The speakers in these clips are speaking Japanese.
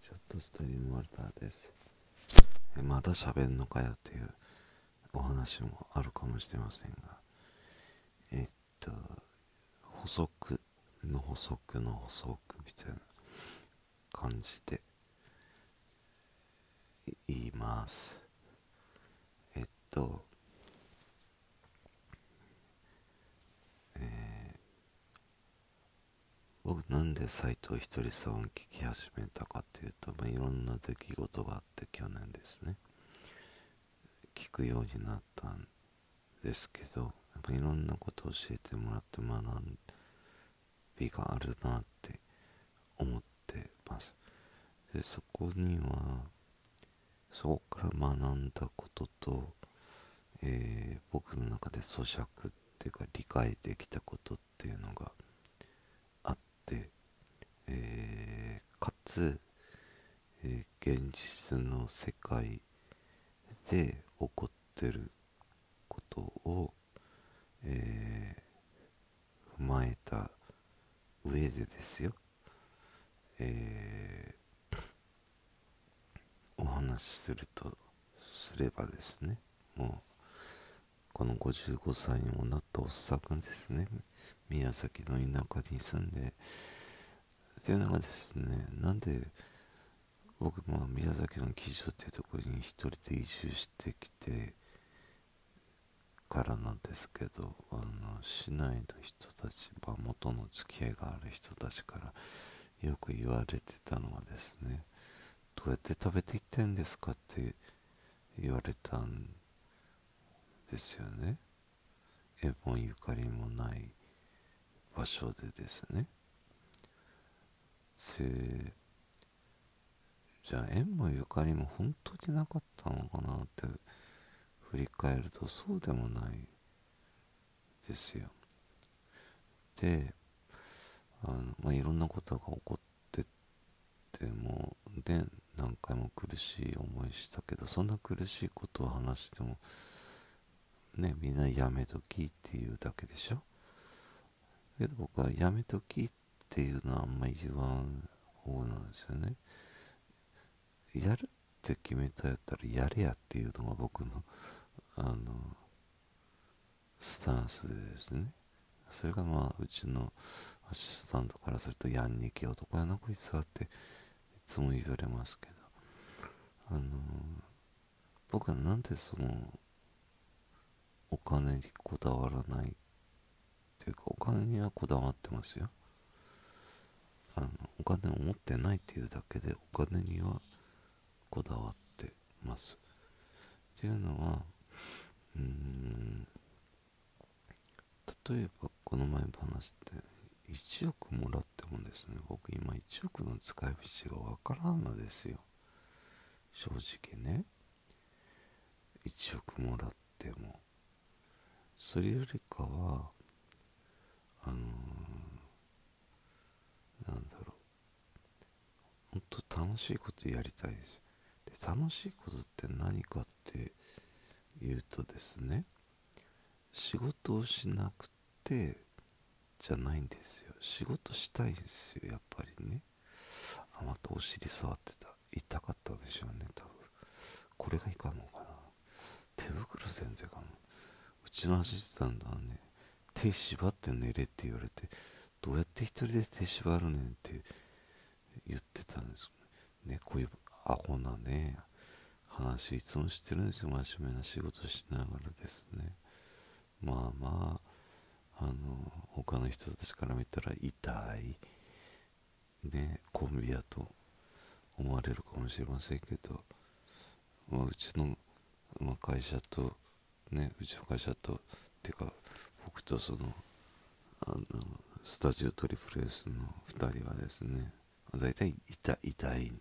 ちょっとストリームワルターです。えまだ喋んのかよっていうお話もあるかもしれませんが。えっと補足の補足の補足みたいな感じで言います。えっと僕なんで斎藤ひとりさんを聞き始めたかっていうと、まあ、いろんな出来事があって去年ですね。聞くようになったんですけどやっぱいろんなことを教えてもらって学びがあるなって思ってます。でそこにはそこから学んだことと、えー、僕の中で咀嚼っていうか理解できたことっていうのがえー、かつ、えー、現実の世界で起こってることを、えー、踏まえた上でですよ、え、お話しするとすればですね。もうこの55歳にもなったおっさんですね。宮崎の田舎に住んでっていうのがですね。なんで僕まあ宮崎の基準っていうところに一人で移住してきてからなんですけどあの市内の人たち、ま、元の付き合いがある人たちからよく言われてたのはですねどうやって食べていってんですかって言われたんですよね。絵本ゆかりもない場所でですね。せじゃあ縁もゆかりも本当になかったのかなって振り返るとそうでもないですよ。であの、まあ、いろんなことが起こっててもで何回も苦しい思いしたけどそんな苦しいことを話してもねみんなやめときっていうだけでしょ？けど僕はやめときってっていうのはあんまり言わん方なんですよね。やるって決めたやったらやれやっていうのが僕のあのスタンスでですね。それがまあうちのアシスタントからするとやんにけ男やなこいつはっていつも言われますけど。あの僕はなんでそのお金にこだわらないっていうかお金にはこだわってますよ。あのお金を持ってないっていうだけでお金にはこだわってます。っていうのはうん例えばこの前話って1億もらってもですね僕今1億の使い道がわからんのですよ。正直ね。1億もらっても。それよりかはあのーなんだろう本当楽しいことやりたいです。で楽しいことって何かっていうとですね仕事をしなくてじゃないんですよ。仕事したいんですよやっぱりね。あまたお尻触ってた。痛かったでしょうね多分。これがいかんのかな。手袋全然かなうちのアシスタントはね手縛って寝れって言われてどうやって一人で手縛るねんってねこういうアホなね話いつもしてるんですよ。真面目な仕事しながらですね。まあまああの他の人たちから見たら痛いねコンビやと思われるかもしれませんけど、まあ、うちの、まあ、会社とねうちの会社とっていうか僕とそのあのスタジオトリプル S の2人はですね大体痛い痛い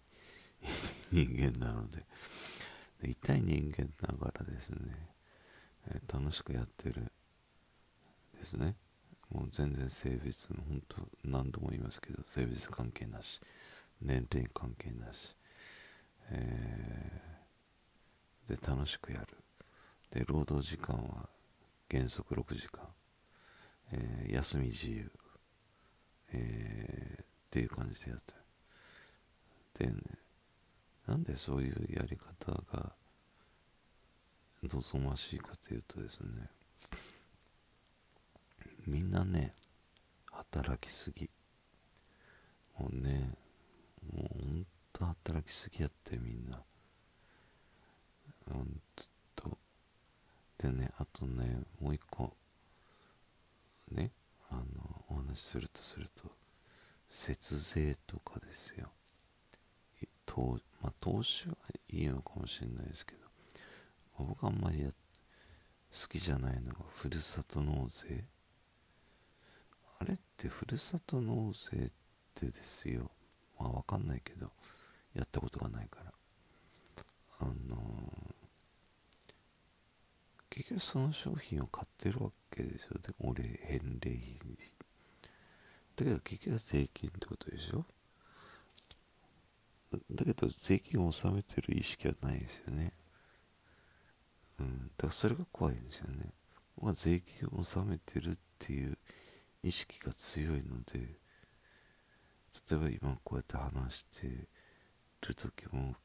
人間なので。痛い人間ながらですね、えー、楽しくやってるですね。もう全然性別の本当何度も言いますけど性別関係なし年齢関係なし、えー、で楽しくやる。で労働時間は原則6時間、えー、休み自由。えー、っていう感じでやってでねなんでそういうやり方が望ましいかというとですねみんなね働きすぎ。もうねもうほんと働きすぎやってみんな。ほんと。でねあとねもう一個。ねあのお話しするとすると節税とかですよ,、まあ、投資はいいのかもしれないですけど、まあ、僕あんまり好きじゃないのがふるさと納税。あれってふるさと納税ってですよ。まあわかんないけどやったことがないから。あのー、結局その商品を買ってるわけですよ。で俺返礼品。だけど結局は税金ってことでしょ。だけど税金を納めてる意識はないですよね。うん。だからそれが怖いんですよね。僕は税金を納めてるっていう意識が強いので、例えば今こうやって話してる時も、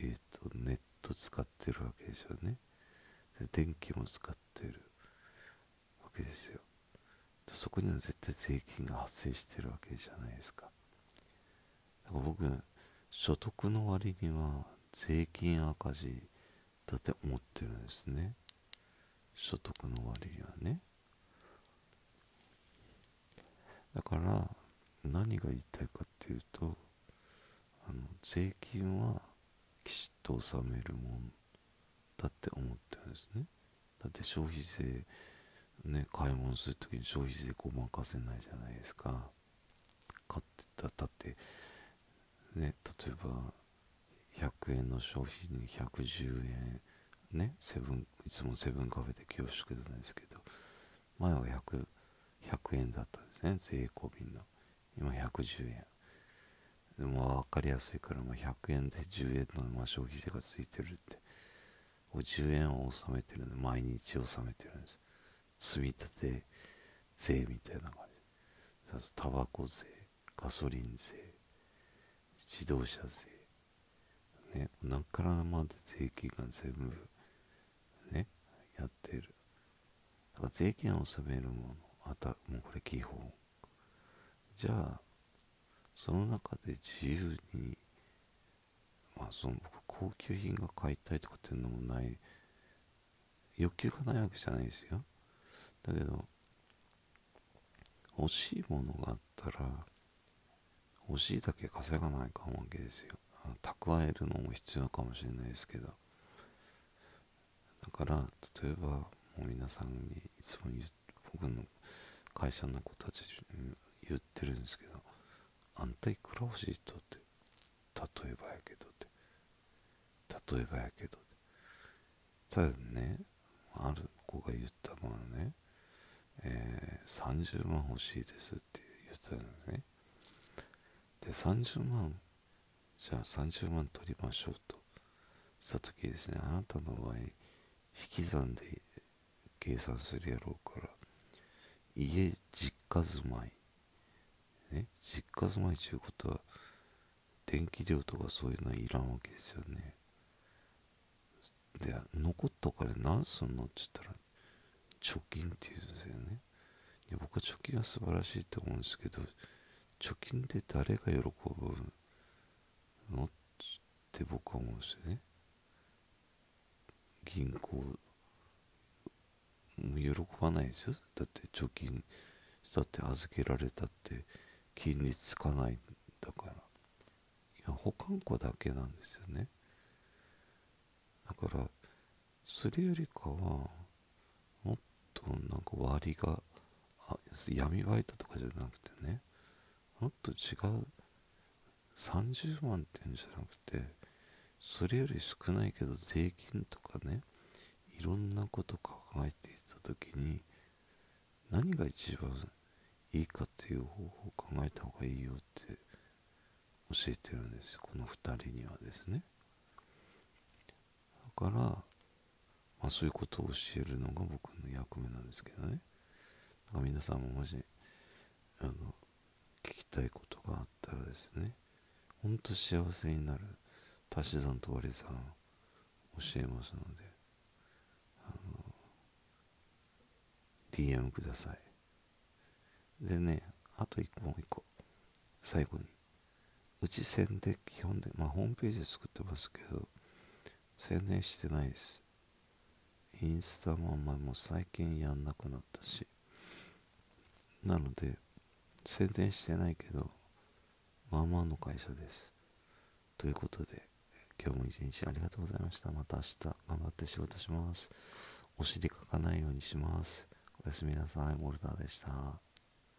えっ、ー、と、ネット使ってるわけですよね。で、電気も使ってるわけですよ。そこには絶対税金が発生してるわけじゃないですか。だから僕、所得の割には税金赤字だって思ってるんですね。所得の割にはね。だから何が言いたいかっていうとあの税金はきちっと納めるもんだって思ってるんですね。だって消費税ね買い物するときに消費税ごまかせないじゃないですか。買ってただってね、例えば100円の商品に110円ねセブンいつもセブンカフェで恐縮なんですけど前は 100, 100円だったんですね税込みの。今110円でも分かりやすいからま100円で10円のま消費税がついてるって。10円を納めてるんで毎日納めてるんです。積み立て税みたいな感じ。タバコ税ガソリン税。自動車税。ね何からまで税金が全部ねやってる。だから税金を納めるものあたもうこれ基本。じゃあその中で自由にまあその僕高級品が買いたいとかっていうのもない。欲求がないわけじゃないですよ。だけど欲しいものがあったら欲しいだけ稼がないかんわけですよ。蓄えるのも必要かもしれないですけど。だから例えばもう皆さんにいつも僕の会社の子たちに言ってるんですけどあんたいくら欲しいとって例えばやけどって。例えばやけどって。ただねある子が言ったのはね、えー、30万欲しいですって言ってたんですね。で30万じゃあ30万取りましょうと。した時ですね。あなたの場合引き算で計算するやろうから。家実家住まい。ね？実家住まいということは電気料とかそういうのはいらんわけですよね。で残ったお金何すんのって言ったら貯金って言うんですよね。いや僕は貯金は素晴らしいと思うんですけど貯金で誰が喜ぶの？って僕は思うんですよね。銀行も喜ばないですよ。だって貯金だって預けられたって金利つかないんだから。いや保管庫だけなんですよね。だからそれよりかはもっとなんか割があ闇バイトとかじゃなくてね。もっと違う。30万っていうんじゃなくてそれより少ないけど税金とかねいろんなこと考えていた時に何が一番いいかっていう方法を考えた方がいいよって教えてるんですこの2人にはですね。だから、まあ、そういうことを教えるのが僕の役目なんですけどね。だから皆さんももしあの聞きたいことがあったらですねほんと幸せになる足し算と割り算教えますのであの DM ください。でねあと1個もう1個最後にうち宣伝基本でまあホームページ作ってますけど宣伝してないです。インスタもあんまりもう最近やんなくなったしなので宣伝してないけどまあまあの会社です。ということで今日も一日ありがとうございました。また明日頑張って仕事します。お尻かかないようにします。おやすみなさい。モルダーでした。